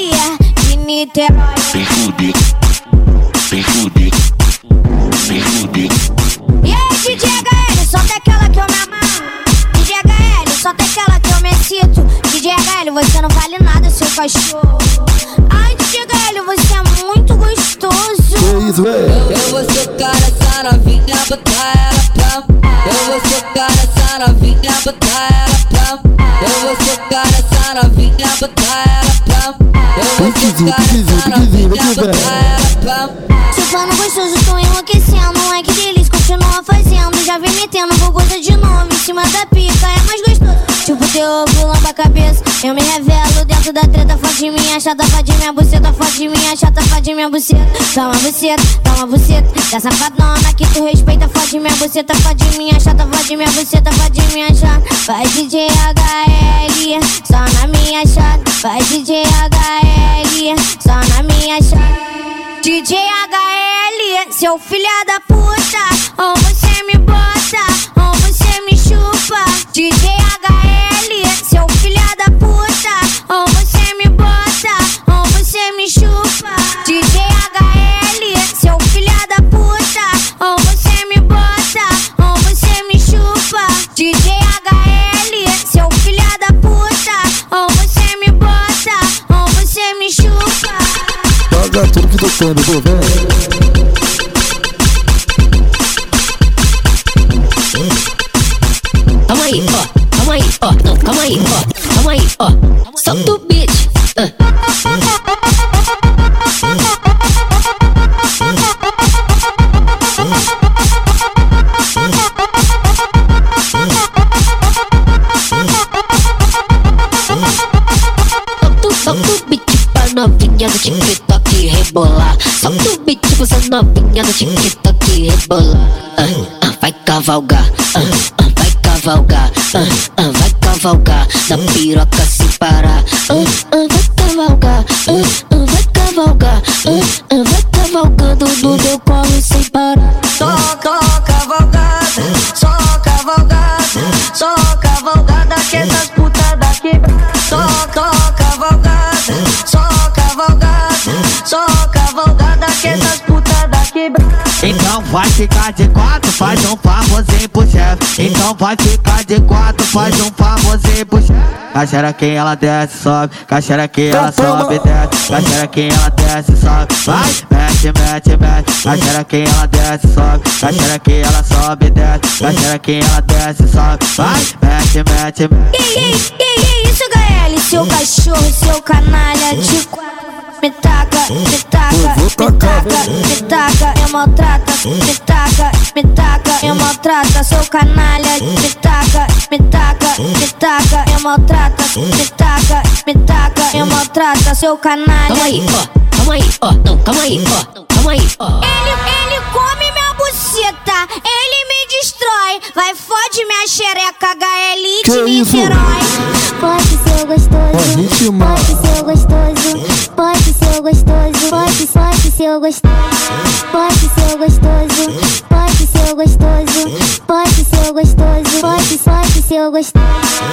[SPEAKER 9] de Niterói.
[SPEAKER 24] Vem fuder, vem fuder, vem fuder.
[SPEAKER 9] E aí, DJ HL, só tem aquela que eu me amarro. DJ HL, só tem aquela que eu me excito. DJ HL, você não vale nada, seu cachorro. Ai, HL, você é muito gostoso.
[SPEAKER 1] Que isso, véi?
[SPEAKER 27] Eu vou socar essa novinha, botar ela pra Eu vou socar essa novinha, botar ela pra Eu vou socar essa novinha, botar ela pra Eu vou socar essa novinha, botar ela pra
[SPEAKER 9] plano gostoso, tô enlouquecendo. Ai, que delícia, continua fazendo. Já vem metendo, vou gozar de novo. Em cima da pica, é mais gostoso. Ovo, lamba a cabeça. Eu me revelo dentro da treta. Fode minha chata, fode minha buceta. Fode minha chata, fode minha buceta. Toma buceta, toma buceta. Da safadona que tu respeita. Fode minha buceta, fode minha chata. Fode minha buceta, fode minha chata. Vai DJ HL, só na minha chata. Vai DJ HL, só na minha chata. DJ HL, seu filho da puta, ou você me bota, ou você me chupa. DJ HL,
[SPEAKER 1] Paga tudo que tem, bebê, vem.
[SPEAKER 7] Calma aí, ó, calma aí, ó, não, calma aí, ó, calma aí, ó. Solta o beat. ah. Solta o beat pra novinha do TikTok rebolar. Solta o beat pra essa novinha do TikTok rebolar. Ah, ah, vai cavalgar, ah, ah, vai cavalgar, ah, vai cavalgar na piroca sem parar. Vai cavalgar, vai
[SPEAKER 23] ficar de quatro, faz um famosinho pro chefe. Então vai ficar de quatro, faz um famosinho pro chefe. Caixera quem ela desce, sobe. Caixera quem ela sobe, desce. Caixera quem ela desce, sobe. Vai, mete, mete, mete. Caixera quem ela desce, sobe. Caixera quem ela sobe, desce. Caixera quem ela desce, sobe. Vai, mete, mete, mete.
[SPEAKER 9] Que, que isso, HL? Seu cachorro, seu canalha de quatro. Me taca, me taca, me taca, me taca, eu maltrata, me taca, me taca, eu maltrata, seu canalha, me taca, me taca, me taca, eu maltrata, me taca, me taca, eu maltrata, seu canalha.
[SPEAKER 7] Calma aí, ó, calma aí, ó, não, calma aí, ó, calma aí, ó.
[SPEAKER 9] Ele, ele come ele me destrói. Vai, fode minha xereca, HL de Niterói.
[SPEAKER 19] Pode ser gostoso, pode ser gostoso, pode ser gostoso, pode, pode ser gostoso, pode ser gostoso, pode ser gostoso, pode ser gostoso, pode, pode ser gostoso.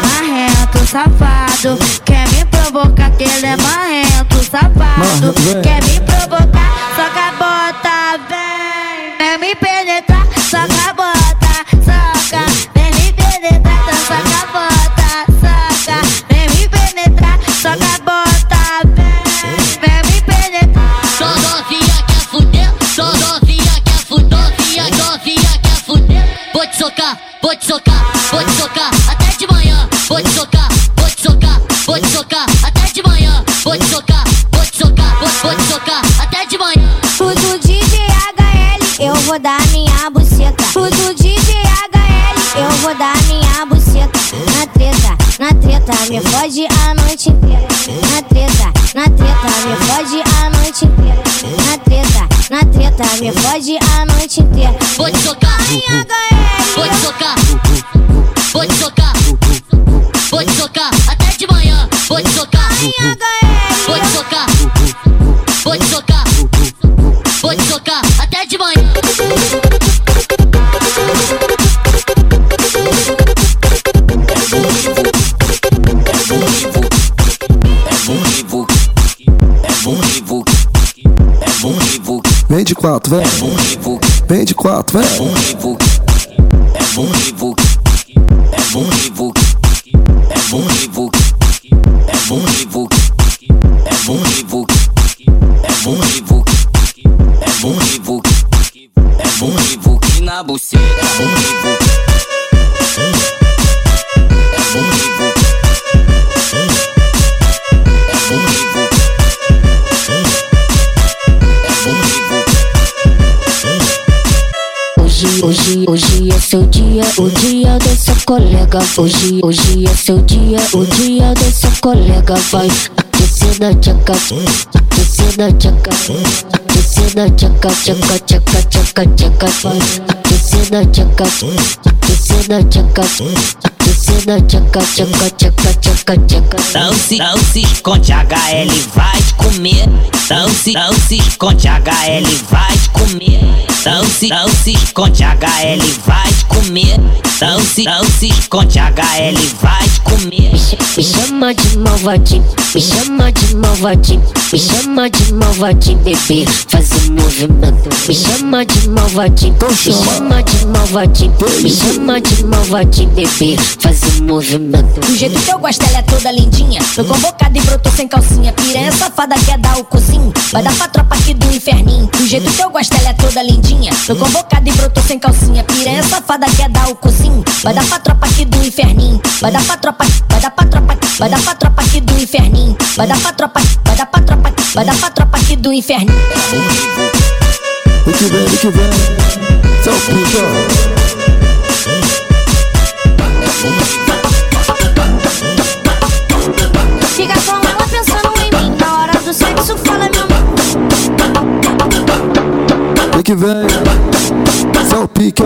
[SPEAKER 26] Marrento, safado, quer me provocar
[SPEAKER 5] que ele é marrento, safado, quer me provocar, só que a bota
[SPEAKER 14] vem, é me pegar soca, bota, soca, vem me penetrar, então soca, bota, soca, vem me penetrar, soca, bota, vem, vem me penetrar.
[SPEAKER 5] Só novinha quer é fuder, só novinha quer é fuder, novinha, novinha quer é fuder. Vou te socar, vou socar, pode socar, até de manhã, vou socar, vou socar, vou socar, até de manhã, pode socar, pode socar, pode socar, até de manhã.
[SPEAKER 9] Tudo de DHL, eu vou dar minha buceta. Pro do DJ HL, eu vou dar minha buceta. Na treta, na treta, me fode a noite inteira. Na treta, na treta, me fode a noite inteira. Na treta, na treta, me fode a noite inteira.
[SPEAKER 5] Vou te socar, vou te socar, vou te socar, vou te socar até de manhã. Vou te socar, vou te
[SPEAKER 1] Vem de quatro, vem. Vem de quatro, vem.
[SPEAKER 7] Seu dia, o dia dessa colega. Hoje, hoje é seu dia, o dia dessa colega. Vai aquecer na tchaca, aquecer na tchaca, aquecer na tchaca, tchaca, tchaca, tchaca, tchaca. Vai aquecer na tchaca, aquecer na tchaca, na tchaca, tchaca, tchaca, tchaca, tchaca.
[SPEAKER 18] Não se, não se esconde, HL vai te comer. Não se, não se esconde, HL vai te comer. Não se, não se esconde, HL vai te comer. Não se, não se esconde, HL vai te comer.
[SPEAKER 7] Me chama de malvadinho, me chama de malvadinho, me chama de malvadinho, bebê. Faz um movimento. Me chama de malvadinho, me chama de malvadinho, me chama de malvadinho, bebê. Faz um movimento.
[SPEAKER 19] Do jeito que eu gosto, ela é toda lindinha. Foi convocada e brotou sem calcinha. Piranha safada quer dar o cozinho. Vai dar pra tropa aqui do inferninho. Do jeito que eu gosto, ela é toda lindinha. Foi convocada e brotou sem calcinha. Piranha safada quer dar o cozinho. Vai dar pra tropa aqui do inferninho. Vai dar pra tropa, vai dar pra tropa, vai dar pra tropa aqui do inferninho. Vai dar pra tropa, vai dar pra tropa, vai dar pra tropa aqui do inferninho.
[SPEAKER 1] O que vem, o que vem. Seu puta.
[SPEAKER 9] Fica com ela pensando em mim. Na hora do sexo, fala meu nome.
[SPEAKER 1] O que vem. Seu pique.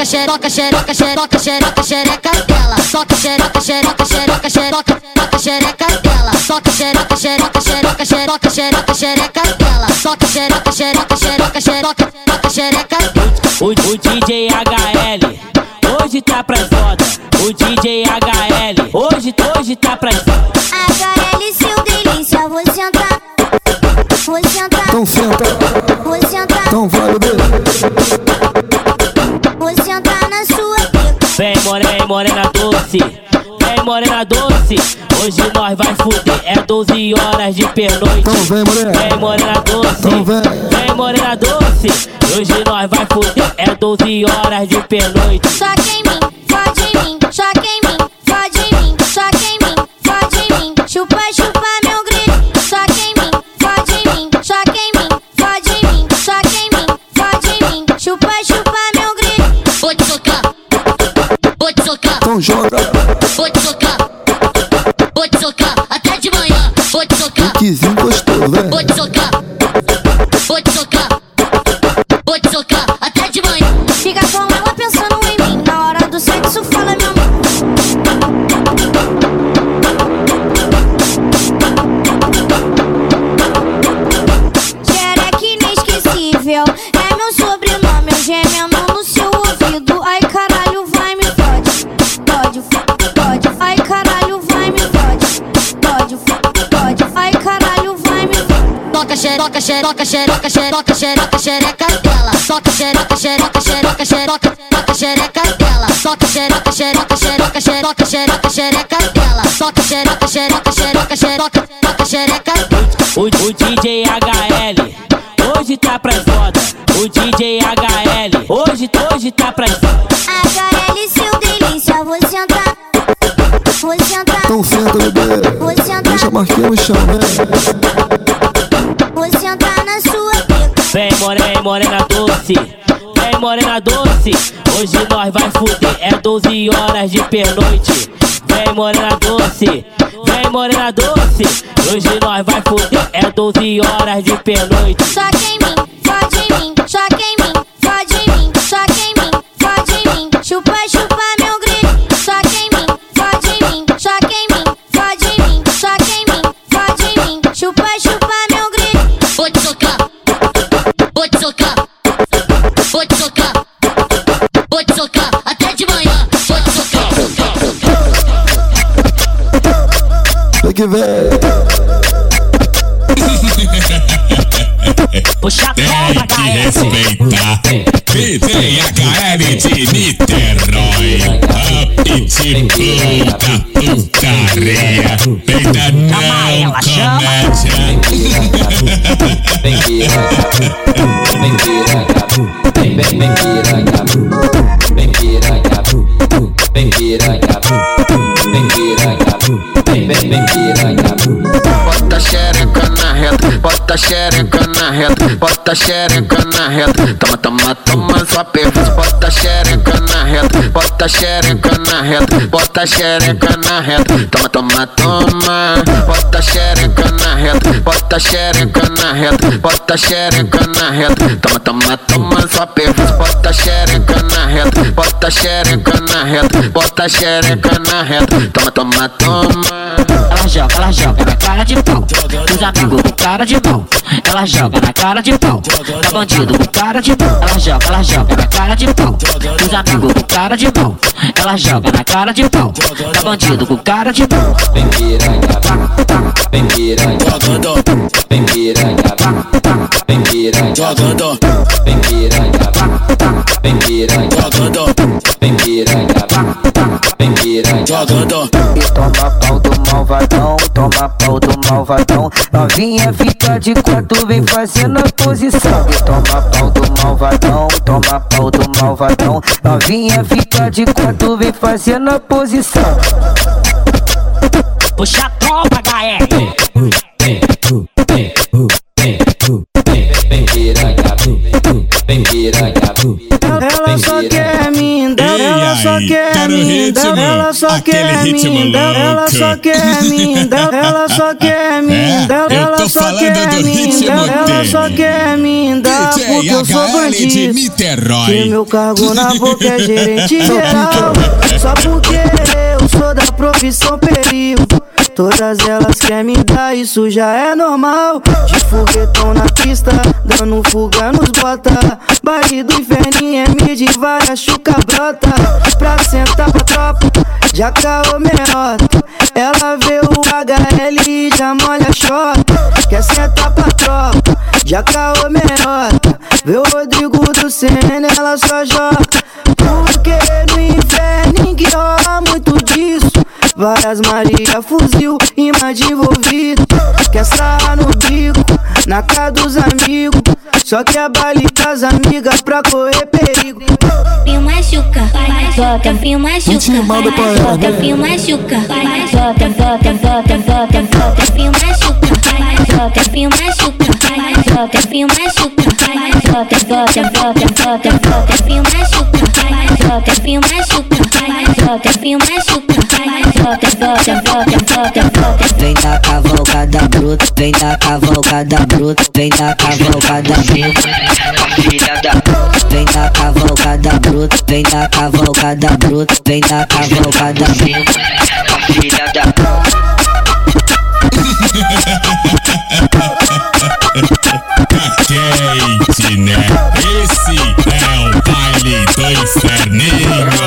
[SPEAKER 5] Toca xeroca, xeroca, xeroca, xeroca, xeroca, xereca dela. Toca xeroca, xeroca, xeroca, xeroca, xeroca, xereca dela. Toca xeroca, xeroca, xeroca, xeroca, xeroca, xereca dela. Xeroca, xeroca, xeroca, xeroca, xereca dela.
[SPEAKER 8] O, o DJ HL hoje tá pra foda. O DJ HL hoje, hoje tá pra foda.
[SPEAKER 9] HL, seu delícia, vou sentar. Vou sentar.
[SPEAKER 1] Então senta.
[SPEAKER 9] Vou sentar.
[SPEAKER 1] Então vai, bebê.
[SPEAKER 9] Vou
[SPEAKER 8] Vem morena, morena doce. Vem morena doce. Hoje nós vai fuder. É 12 horas de pernoite.
[SPEAKER 1] Então vem, morena.
[SPEAKER 8] Vem morena doce.
[SPEAKER 1] Então vem.
[SPEAKER 8] Vem morena doce. Hoje nós vai fuder. É 12 horas de pernoite.
[SPEAKER 9] Choque em mim,
[SPEAKER 8] xeroca, xeroca, xeroca, xeroca, xereca dela. Soca xeroca, xeroca,
[SPEAKER 18] Vem morena, doce. Vem morena doce. Hoje nós vai fuder. É 12 horas de pernoite. Vem morena doce. Vem morena doce. Hoje nós vai fuder. É 12 horas de pernoite.
[SPEAKER 9] Só quem
[SPEAKER 1] que vem.
[SPEAKER 18] Puxa
[SPEAKER 3] Tem que respeitar. DJ HL de Niterói. Up de puta putaria. Peida não, comédia.
[SPEAKER 28] Vem piranha, vem piranha, vem vem vem vem
[SPEAKER 6] bota xereca na reta, bota xereca na reta. Toma, toma, toma sua perna. Bota xereca na reta, bota xereca na reta, bota xereca na reta. Toma, toma, toma. Bota xereca na reta, bota xereca na reta, bota xereca na reta. Toma, toma, toma sua perna. Bota xereca na reta, bota xereca na reta, bota xereca na reta. Toma, toma, toma.
[SPEAKER 23] Ela joga, ela joga na cara de pau. Dos amigos cara de pau. Ela joga na cara de pau. Da bandido com cara de pau. Ela joga, ela joga na cara de pau. Dos amigos com cara de pau. Ela joga na cara de pau. Da bandido com cara de pau.
[SPEAKER 28] Vem piranha, vem piranha, vem piranha, vem piranha,
[SPEAKER 3] Jogando,
[SPEAKER 28] vem piranha, vem piranha, vem piranha, vem piranha.
[SPEAKER 3] jogando.
[SPEAKER 20] E toma pau do malvadão, toma pau do malvadão. Novinha fica de quatro, vem fazendo a posição. E toma pau do malvadão, toma pau do malvadão. Novinha fica de quatro, vem fazendo a posição.
[SPEAKER 18] Puxa a
[SPEAKER 26] só
[SPEAKER 3] aquele
[SPEAKER 26] quer mim, ela só quer mim, ela só quer mim,
[SPEAKER 3] É, eu
[SPEAKER 26] ela
[SPEAKER 3] tô
[SPEAKER 26] só
[SPEAKER 3] falando
[SPEAKER 26] quer
[SPEAKER 3] do
[SPEAKER 26] mim,
[SPEAKER 3] ritmo
[SPEAKER 26] ela só quer mim, dá
[SPEAKER 3] DJ
[SPEAKER 26] porque eu sou
[SPEAKER 3] de
[SPEAKER 26] bandido. Que
[SPEAKER 3] Niterói.
[SPEAKER 26] meu cargo na boca é gerente geral. Só porque eu sou da profissão perigo Todas elas querem me dar, isso já é normal. De foguetão na pista, dando fuga nos bota. Baile do inferninho é mid, vai a chuca brota. Pra sentar pra tropa, já caô menota Ela vê o HL e já molha a chota. Quer sentar pra tropa, já caô menota Vê o Rodrigo do Senna, ela só joga. Porque no inferno que rola muito disso Várias Maria fuzil e mais de envolvido. Quer sarrar no bico, na cara dos amigos. Só que a baile com as amigas pra correr perigo.
[SPEAKER 9] Fio machuca, bota, fio machuca, bota,
[SPEAKER 1] né?
[SPEAKER 9] fio machuca, bota, bota, bota, bota, bota, fio machuca, bota, fio machuca, bota, fio machuca, bota, bota, bota, bota, bota, fio machuca, bota, fio machuca, bota, fio machuca, bota,
[SPEAKER 20] Vem da cavalcada bruta, vem da cavalcada bruta, vem da cavalcada bruta, filha Vem da cavalcada bruta, vem da cavalcada bruta, vem da cavalcada bruta,
[SPEAKER 3] Quente, né? Esse é o baile do inferninho, mulher.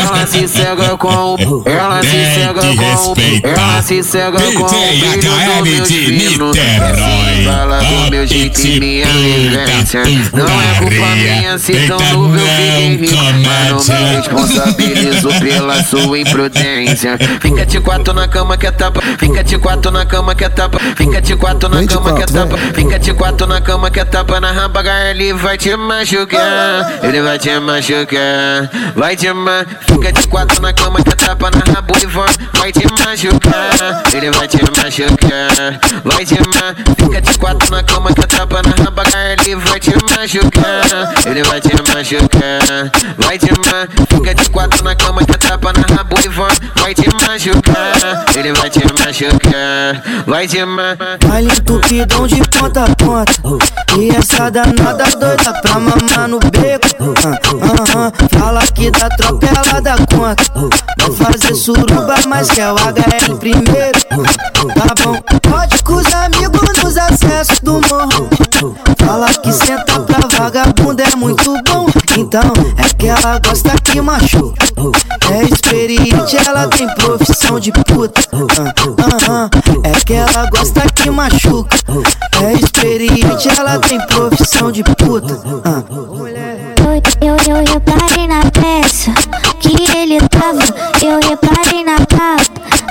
[SPEAKER 6] Ela se cega com o. Ela se cega com. Ela se cega com o.
[SPEAKER 3] DJ
[SPEAKER 6] brilho do
[SPEAKER 3] HL
[SPEAKER 6] meus
[SPEAKER 3] de. Niterói.
[SPEAKER 6] Fala do meu jeito e minha vivência. Não é culpa minha se tão novo eu fiquei Mas não me responsabilizo pela sua imprudência. Fica de quatro na cama que é tapa. Fica de quatro na cama que é tapa. Fica de quatro na cama que é tapa. Fica de quatro na cama que é tapa. Na rampa ele vai te machucar. Ele vai te machucar. Vai te ma. Fica de quatro na cama que é tapa. Na rabo e vai. Vai te machucar. Ele vai te machucar. Vai te ma. Fica de quatro na cama que é tapa. Na rampa ele vai te machucar. Ele vai te machucar. Vai te ma. Fica de quatro na cama que é tapa. Na rabo e vai. Vai te machucar. Ele vai te machucar. Vai te ma.
[SPEAKER 26] Baile entupidão de ponta a ponta E essa danada doida pra mamar no beco. Ah, ah, ah. Fala que da tropa ela dá conta. Vai fazer suruba, mas quer o HL primeiro. Tá bom, pode com os amigos nos acessos do morro. Fala que senta pra vagabunda é muito bom Então é que ela gosta que machuca É experiente, ela tem profissão de puta Ah, ah, ah. É que ela gosta que machuca É experiente, ela tem profissão de puta Ah.
[SPEAKER 9] Eu, eu reparei na peça que ele tava. Eu reparei na capa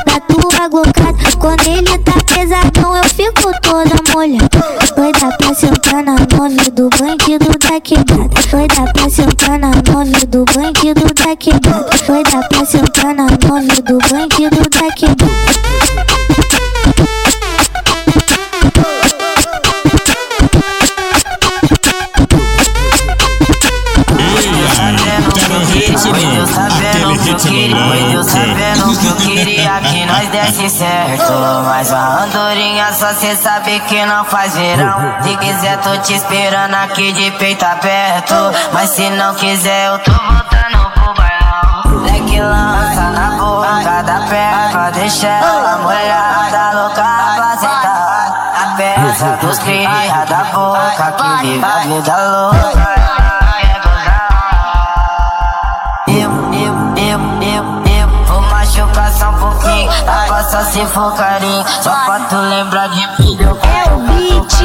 [SPEAKER 9] da tua glocada. Quando ele tá pesadão, eu fico toda molhada. Bandido da quebrada. Vai dar pra sentar na nove do bandido da quebrada. Vai dar pra sentar na nove do bandido da quebrada.
[SPEAKER 3] Tá no ritmo, aquele ritmo
[SPEAKER 29] desse certo Mas a andorinha só cê sabe que não faz verão. Se quiser tô te esperando aqui de peito aberto. Mas se não quiser eu tô voltando pro bailão. Leque lança na boca da perna Pra deixar ela molhada, louca pra A peça dos cria da boca que vive a vida louca se for carinho, só pra tu lembrar de mim. É o beat,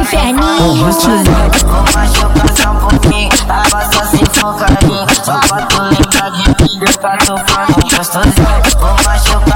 [SPEAKER 9] inferninho.
[SPEAKER 29] Vou machucar um pouquinho, agora só se for carinho, só pra tu lembrar de mim. Pra tu fazer gostosinho. Vou machucar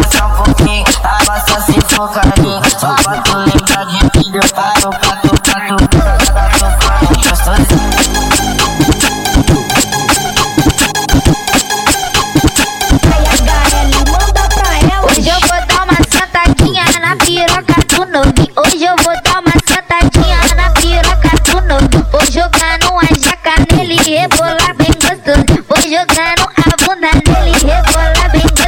[SPEAKER 9] rebolar bem gostoso. Vou jogando a bunda nele e rebolar bem gostoso.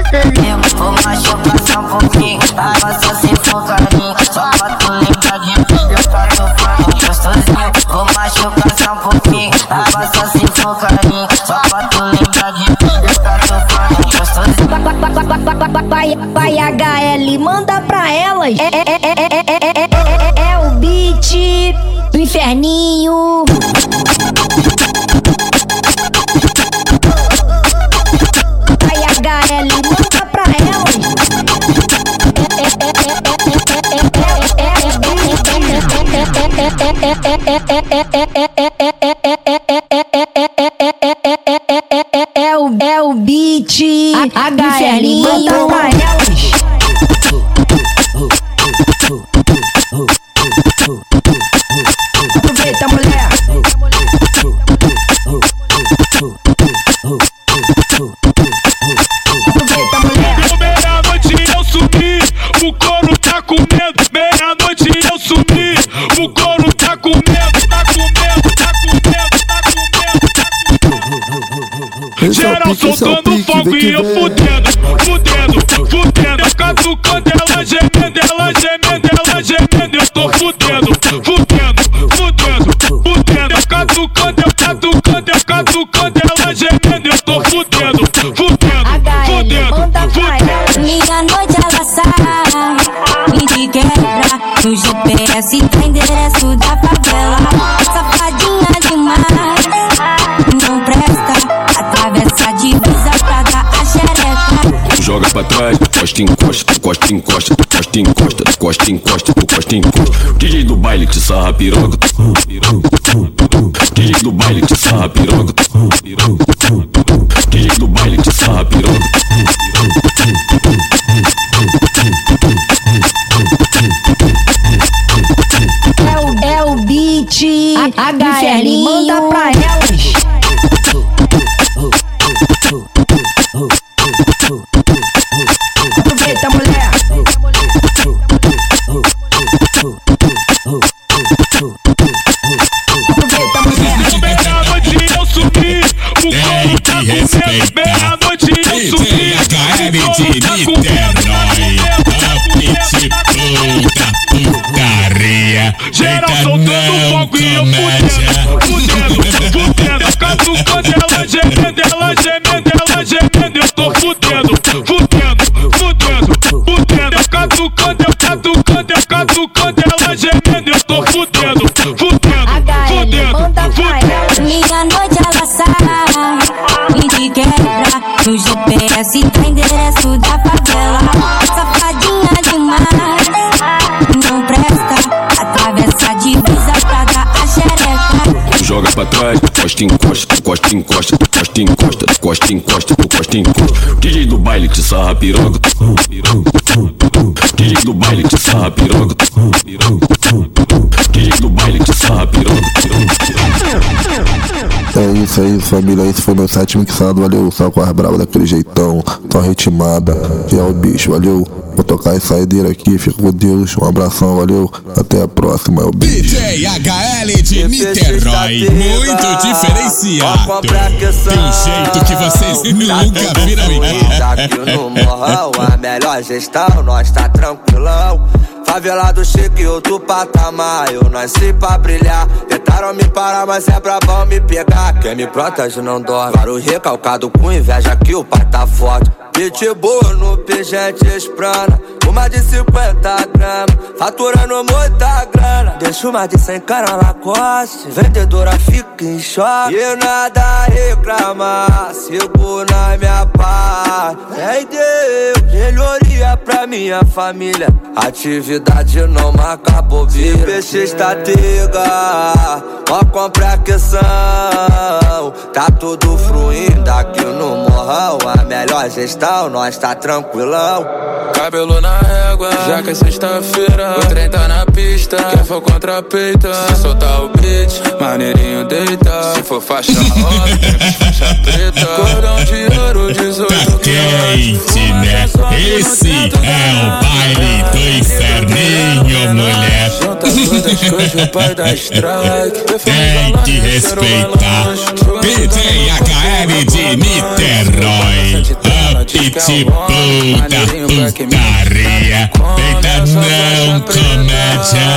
[SPEAKER 29] Vou machucar só um pouquinho, agora só se for carinho, só pra tu lembrar de mim. Pra tu fazer gostosinho. Vou machucar só um pouquinho, agora só se for carinho, só pra tu lembrar de mim. Pra gostosinho.
[SPEAKER 19] Vai, vai HL, manda pra elas. É, é, é, é, é, é, é, é, é o beat do inferninho. a, a, o
[SPEAKER 1] galinha.
[SPEAKER 30] Geral soltando
[SPEAKER 1] pique,
[SPEAKER 30] fogo e eu fudendo, fudendo, fudendo. Eu catucando ela gemendo, ela gemendo, ela gemendo. Eu tô fudendo, fudendo, fudendo, fudendo. Eu catucando, eu catucando, eu catucando ela gemendo. Eu tô fudendo, fudendo, fudendo, fudendo.
[SPEAKER 4] Minha noite ela sai Me de quebra No GPS tá endereço da
[SPEAKER 31] encosta, encosta, tu costa encosta, tu costa encosta, tu costa encosta. DJ do baile que sarra piroca. DJ do baile que sarra piroca. DJ do baile que sarra piroca.
[SPEAKER 32] É o, é o beat HL, manda pra
[SPEAKER 30] eu
[SPEAKER 3] comédia.
[SPEAKER 30] fudendo, fudendo, catucando ela, gemendo, ela, gemendo, ela, gemendo, eu tô fudendo, fudendo, fudendo, fudendo, catucando, eu catucando, eu catucando ela, gemendo, eu tô fudendo, fudendo, fudendo, fudendo.
[SPEAKER 9] Minha noite ela sai e te quebra No GPS tá
[SPEAKER 31] Joga pra trás, costa encosta, costa encosta, costa encosta, costa encosta, costa encosta. DJ do baile que sarra piroca. DJ do baile que sarra piroca. DJ do baile que sarra piroca.
[SPEAKER 1] É isso aí, família. Esse foi meu sétimo mixado. Valeu, só com as bravas daquele jeitão. Tão ritmada. Que é o bicho, valeu. Vou tocar essa saideira aqui. Fica com Deus. Um abração, valeu. Até a próxima, é o bicho.
[SPEAKER 3] DJ HL de Niterói, muito diferenciado. De um jeito que vocês nunca viram
[SPEAKER 33] Aqui no morrão, a melhor gestão, nós tá tranquilão. Favelado chique, outro patamar, eu nasci pra brilhar. Tentaram me parar, mas é brabão me pegar. Quem me protege não dorme. Claro, recalcado com inveja que o pai tá forte. Pitbull no pingente esprana, uma de 50 gramas, faturando muita grana. Deixa uma de 100 cara Lacoste, vendedora fica em choque. E nada reclamar, sigo na minha paz. Em Deus, melhoria pra minha família. Atividade não marca bobeira. Se peixe estatega, ó compra aqueção. Tá tudo fluindo aqui no morrão. A melhor gestão, nós tá tranquilão.
[SPEAKER 34] Cabelo na régua, já que é sexta-feira. O trem tá na pista, quem for contra peita. Se soltar o beat, maneirinho deita. Se for faixa rosa, tem faixa preta. Cordão de ouro, 18
[SPEAKER 3] Tá quente, né? Esse é o baile do inferninho, mulher. Tem que respeitar. DJ HL de Niterói, a pitbull da putaria. Eita, não, comédia.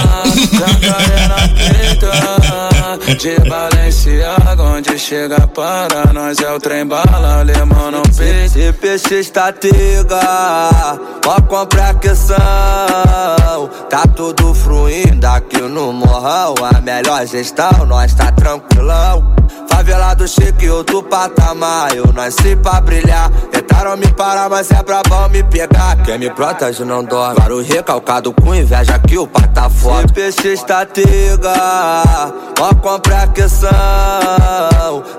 [SPEAKER 34] De Balenciaga, onde chega para nós é o trem bala, alemão não pede.
[SPEAKER 33] Se peixe estatega, ó compra aqueção. Tá tudo fluindo aqui no morrão. A melhor gestão, nós tá tranquilão. Favelado chique, outro patamar. Eu nasci pra brilhar. Tentaram me parar, mas é brabão me pegar. Quem me protege não dorme. Claro, recalcado com inveja que o pai tá forte. Se peixe estatega, ó compra aqueção.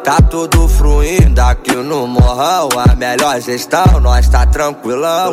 [SPEAKER 33] Tá tudo fluindo aqui no morrão. A melhor gestão, nós tá tranquilão.